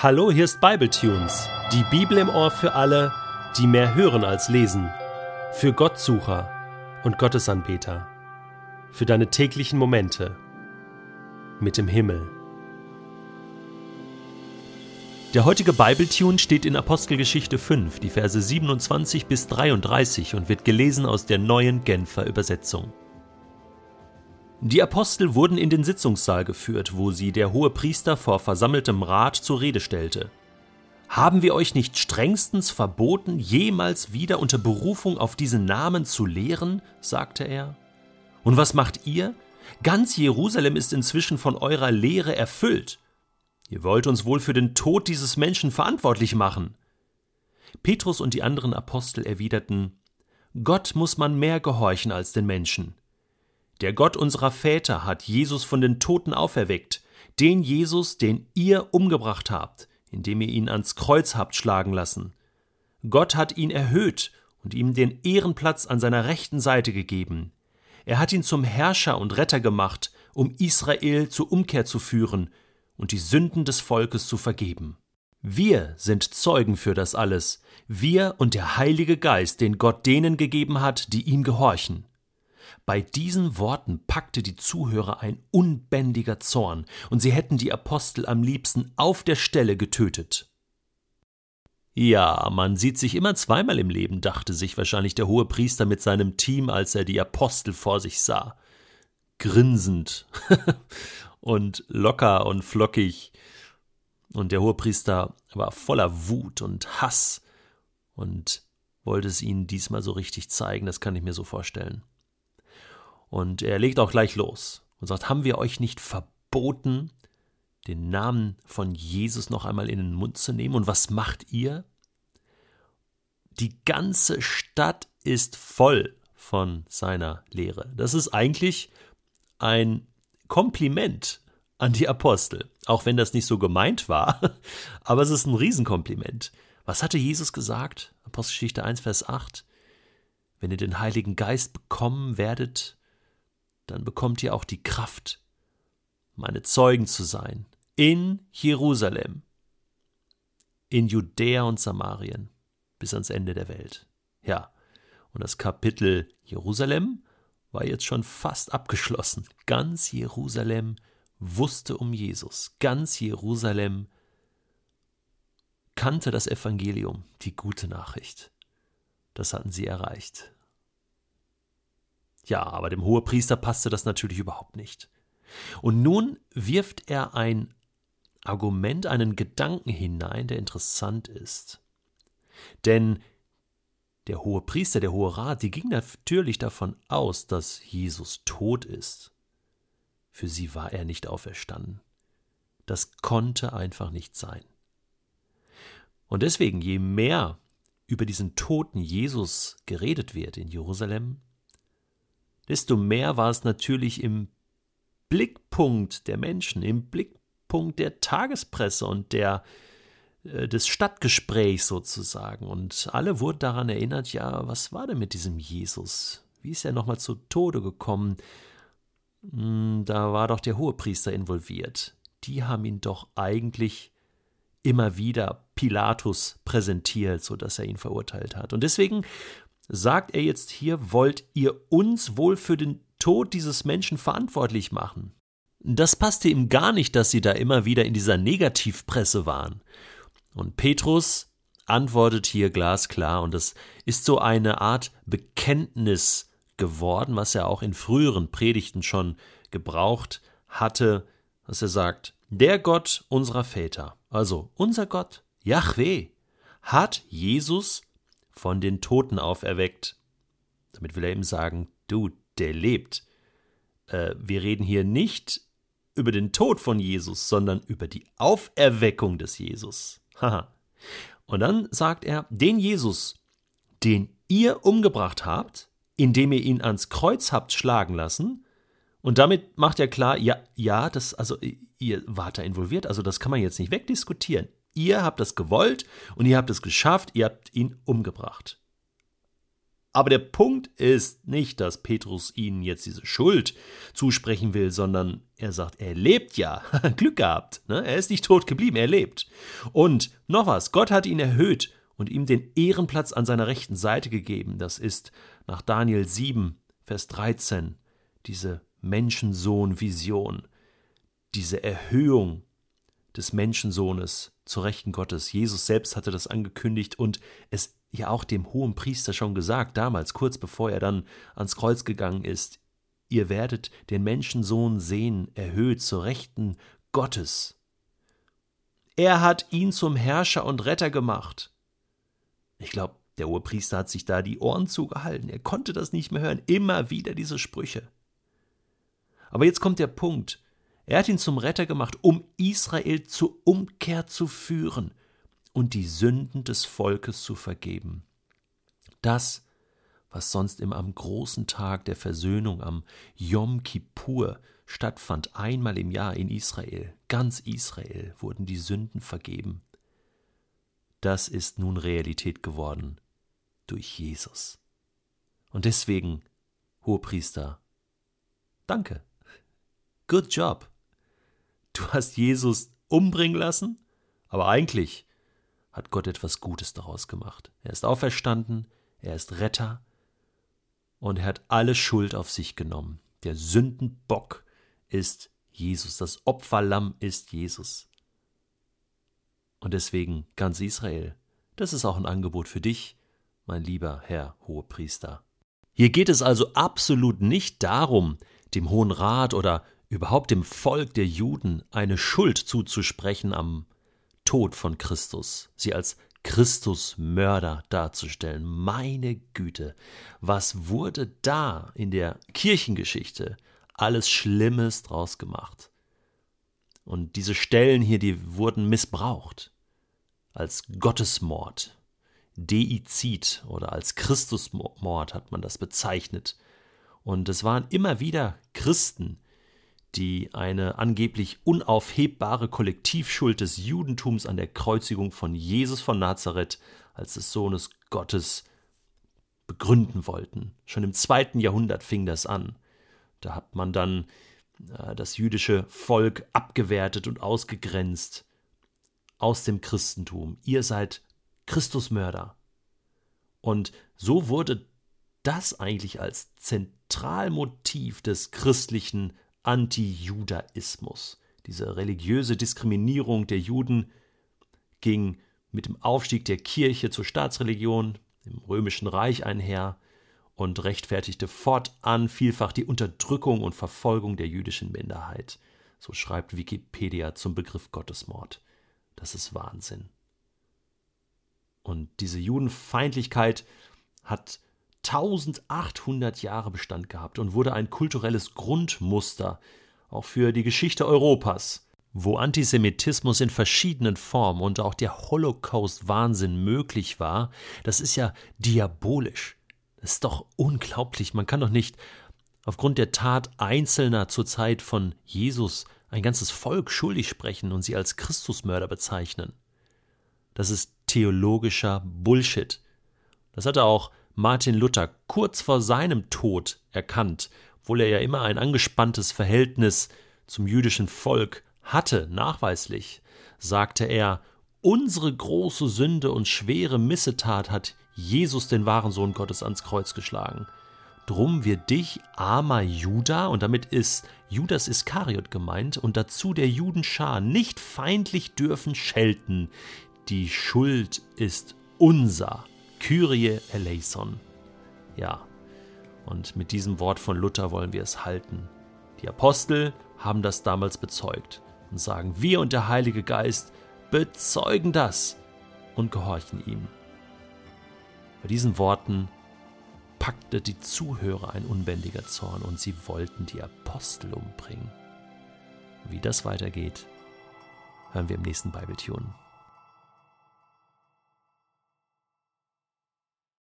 Hallo, hier ist Bibletunes, die Bibel im Ohr für alle, die mehr hören als lesen, für Gottsucher und Gottesanbeter, für deine täglichen Momente mit dem Himmel. Der heutige Bibletune steht in Apostelgeschichte 5, die Verse 27 bis 33 und wird gelesen aus der neuen Genfer Übersetzung. Die Apostel wurden in den Sitzungssaal geführt, wo sie der hohe Priester vor versammeltem Rat zur Rede stellte. Haben wir euch nicht strengstens verboten, jemals wieder unter Berufung auf diesen Namen zu lehren? sagte er. Und was macht ihr? Ganz Jerusalem ist inzwischen von eurer Lehre erfüllt. Ihr wollt uns wohl für den Tod dieses Menschen verantwortlich machen. Petrus und die anderen Apostel erwiderten Gott muss man mehr gehorchen als den Menschen. Der Gott unserer Väter hat Jesus von den Toten auferweckt, den Jesus, den ihr umgebracht habt, indem ihr ihn ans Kreuz habt schlagen lassen. Gott hat ihn erhöht und ihm den Ehrenplatz an seiner rechten Seite gegeben. Er hat ihn zum Herrscher und Retter gemacht, um Israel zur Umkehr zu führen und die Sünden des Volkes zu vergeben. Wir sind Zeugen für das alles, wir und der Heilige Geist, den Gott denen gegeben hat, die ihm gehorchen. Bei diesen Worten packte die Zuhörer ein unbändiger Zorn, und sie hätten die Apostel am liebsten auf der Stelle getötet. Ja, man sieht sich immer zweimal im Leben, dachte sich wahrscheinlich der hohe Priester mit seinem Team, als er die Apostel vor sich sah. Grinsend und locker und flockig. Und der hohe Priester war voller Wut und Hass und wollte es ihnen diesmal so richtig zeigen, das kann ich mir so vorstellen. Und er legt auch gleich los und sagt, haben wir euch nicht verboten, den Namen von Jesus noch einmal in den Mund zu nehmen? Und was macht ihr? Die ganze Stadt ist voll von seiner Lehre. Das ist eigentlich ein Kompliment an die Apostel, auch wenn das nicht so gemeint war, aber es ist ein Riesenkompliment. Was hatte Jesus gesagt? Apostelgeschichte 1, Vers 8. Wenn ihr den Heiligen Geist bekommen werdet, dann bekommt ihr auch die Kraft, meine Zeugen zu sein, in Jerusalem, in Judäa und Samarien, bis ans Ende der Welt. Ja, und das Kapitel Jerusalem war jetzt schon fast abgeschlossen. Ganz Jerusalem wusste um Jesus. Ganz Jerusalem kannte das Evangelium, die gute Nachricht. Das hatten sie erreicht. Ja, aber dem Hohepriester passte das natürlich überhaupt nicht. Und nun wirft er ein Argument, einen Gedanken hinein, der interessant ist. Denn der hohe Priester, der hohe Rat, die ging natürlich davon aus, dass Jesus tot ist. Für sie war er nicht auferstanden. Das konnte einfach nicht sein. Und deswegen, je mehr über diesen toten Jesus geredet wird in Jerusalem, desto mehr war es natürlich im Blickpunkt der Menschen, im Blickpunkt der Tagespresse und der äh, des Stadtgesprächs sozusagen. Und alle wurden daran erinnert, ja, was war denn mit diesem Jesus? Wie ist er nochmal zu Tode gekommen? Hm, da war doch der Hohepriester involviert. Die haben ihn doch eigentlich immer wieder Pilatus präsentiert, so dass er ihn verurteilt hat. Und deswegen sagt er jetzt hier, wollt ihr uns wohl für den Tod dieses Menschen verantwortlich machen? Das passte ihm gar nicht, dass sie da immer wieder in dieser Negativpresse waren. Und Petrus antwortet hier glasklar, und das ist so eine Art Bekenntnis geworden, was er auch in früheren Predigten schon gebraucht hatte, dass er sagt, der Gott unserer Väter, also unser Gott, Yahweh, hat Jesus von den Toten auferweckt. Damit will er ihm sagen, du, der lebt. Äh, wir reden hier nicht über den Tod von Jesus, sondern über die Auferweckung des Jesus. Haha. Und dann sagt er, den Jesus, den ihr umgebracht habt, indem ihr ihn ans Kreuz habt schlagen lassen, und damit macht er klar, ja, ja, das, also ihr wart da involviert, also das kann man jetzt nicht wegdiskutieren. Ihr habt das gewollt und ihr habt es geschafft, ihr habt ihn umgebracht. Aber der Punkt ist nicht, dass Petrus ihnen jetzt diese Schuld zusprechen will, sondern er sagt, er lebt ja. Glück gehabt. Ne? Er ist nicht tot geblieben, er lebt. Und noch was, Gott hat ihn erhöht und ihm den Ehrenplatz an seiner rechten Seite gegeben. Das ist nach Daniel 7, Vers 13, diese Menschensohn-Vision, diese Erhöhung des Menschensohnes zur Rechten Gottes. Jesus selbst hatte das angekündigt und es ja auch dem hohen Priester schon gesagt, damals, kurz bevor er dann ans Kreuz gegangen ist. Ihr werdet den Menschensohn sehen, erhöht zur Rechten Gottes. Er hat ihn zum Herrscher und Retter gemacht. Ich glaube, der Oberpriester hat sich da die Ohren zugehalten. Er konnte das nicht mehr hören. Immer wieder diese Sprüche. Aber jetzt kommt der Punkt. Er hat ihn zum Retter gemacht, um Israel zur Umkehr zu führen und die Sünden des Volkes zu vergeben. Das, was sonst immer am großen Tag der Versöhnung, am Yom Kippur, stattfand, einmal im Jahr in Israel, ganz Israel wurden die Sünden vergeben. Das ist nun Realität geworden durch Jesus. Und deswegen, Hohepriester, danke. Good job. Du hast Jesus umbringen lassen, aber eigentlich hat Gott etwas Gutes daraus gemacht. Er ist auferstanden, er ist Retter und er hat alle Schuld auf sich genommen. Der Sündenbock ist Jesus, das Opferlamm ist Jesus. Und deswegen ganz Israel, das ist auch ein Angebot für dich, mein lieber Herr Hohepriester. Hier geht es also absolut nicht darum, dem Hohen Rat oder überhaupt dem Volk der Juden eine Schuld zuzusprechen am Tod von Christus, sie als Christusmörder darzustellen. Meine Güte, was wurde da in der Kirchengeschichte alles Schlimmes draus gemacht? Und diese Stellen hier, die wurden missbraucht als Gottesmord, Deizid oder als Christusmord hat man das bezeichnet. Und es waren immer wieder Christen, die eine angeblich unaufhebbare Kollektivschuld des Judentums an der Kreuzigung von Jesus von Nazareth als des Sohnes Gottes begründen wollten. Schon im zweiten Jahrhundert fing das an. Da hat man dann äh, das jüdische Volk abgewertet und ausgegrenzt aus dem Christentum. Ihr seid Christusmörder. Und so wurde das eigentlich als Zentralmotiv des christlichen Antijudaismus. Diese religiöse Diskriminierung der Juden ging mit dem Aufstieg der Kirche zur Staatsreligion im römischen Reich einher und rechtfertigte fortan vielfach die Unterdrückung und Verfolgung der jüdischen Minderheit. So schreibt Wikipedia zum Begriff Gottesmord. Das ist Wahnsinn. Und diese Judenfeindlichkeit hat 1800 Jahre Bestand gehabt und wurde ein kulturelles Grundmuster auch für die Geschichte Europas, wo Antisemitismus in verschiedenen Formen und auch der Holocaust-Wahnsinn möglich war. Das ist ja diabolisch. Das ist doch unglaublich. Man kann doch nicht aufgrund der Tat Einzelner zur Zeit von Jesus ein ganzes Volk schuldig sprechen und sie als Christusmörder bezeichnen. Das ist theologischer Bullshit. Das hatte auch Martin Luther kurz vor seinem Tod erkannt, obwohl er ja immer ein angespanntes Verhältnis zum jüdischen Volk hatte, nachweislich, sagte er, unsere große Sünde und schwere Missetat hat Jesus den wahren Sohn Gottes ans Kreuz geschlagen. Drum wird dich, armer Juda, und damit ist Judas Iskariot gemeint, und dazu der Judenschar nicht feindlich dürfen schelten. Die Schuld ist unser. Kyrie eleison. Ja, und mit diesem Wort von Luther wollen wir es halten. Die Apostel haben das damals bezeugt und sagen, wir und der Heilige Geist bezeugen das und gehorchen ihm. Bei diesen Worten packte die Zuhörer ein unbändiger Zorn und sie wollten die Apostel umbringen. Wie das weitergeht, hören wir im nächsten Bibletune.